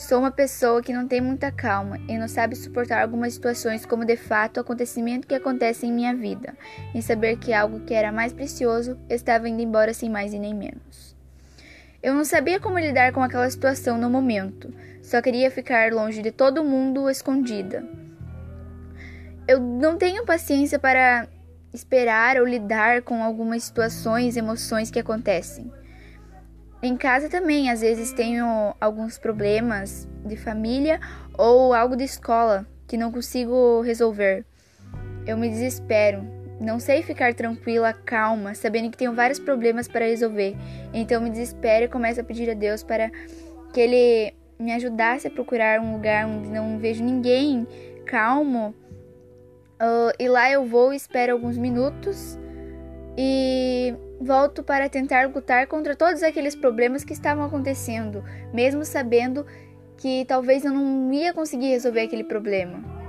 Sou uma pessoa que não tem muita calma e não sabe suportar algumas situações como de fato o acontecimento que acontece em minha vida, em saber que algo que era mais precioso estava indo embora sem mais e nem menos. Eu não sabia como lidar com aquela situação no momento, só queria ficar longe de todo mundo escondida. Eu não tenho paciência para esperar ou lidar com algumas situações, emoções que acontecem. Em casa também, às vezes tenho alguns problemas de família ou algo de escola que não consigo resolver. Eu me desespero. Não sei ficar tranquila, calma, sabendo que tenho vários problemas para resolver. Então me desespero e começo a pedir a Deus para que Ele me ajudasse a procurar um lugar onde não vejo ninguém calmo. Uh, e lá eu vou, espero alguns minutos e volto para tentar lutar contra todos aqueles problemas que estavam acontecendo, mesmo sabendo que talvez eu não ia conseguir resolver aquele problema.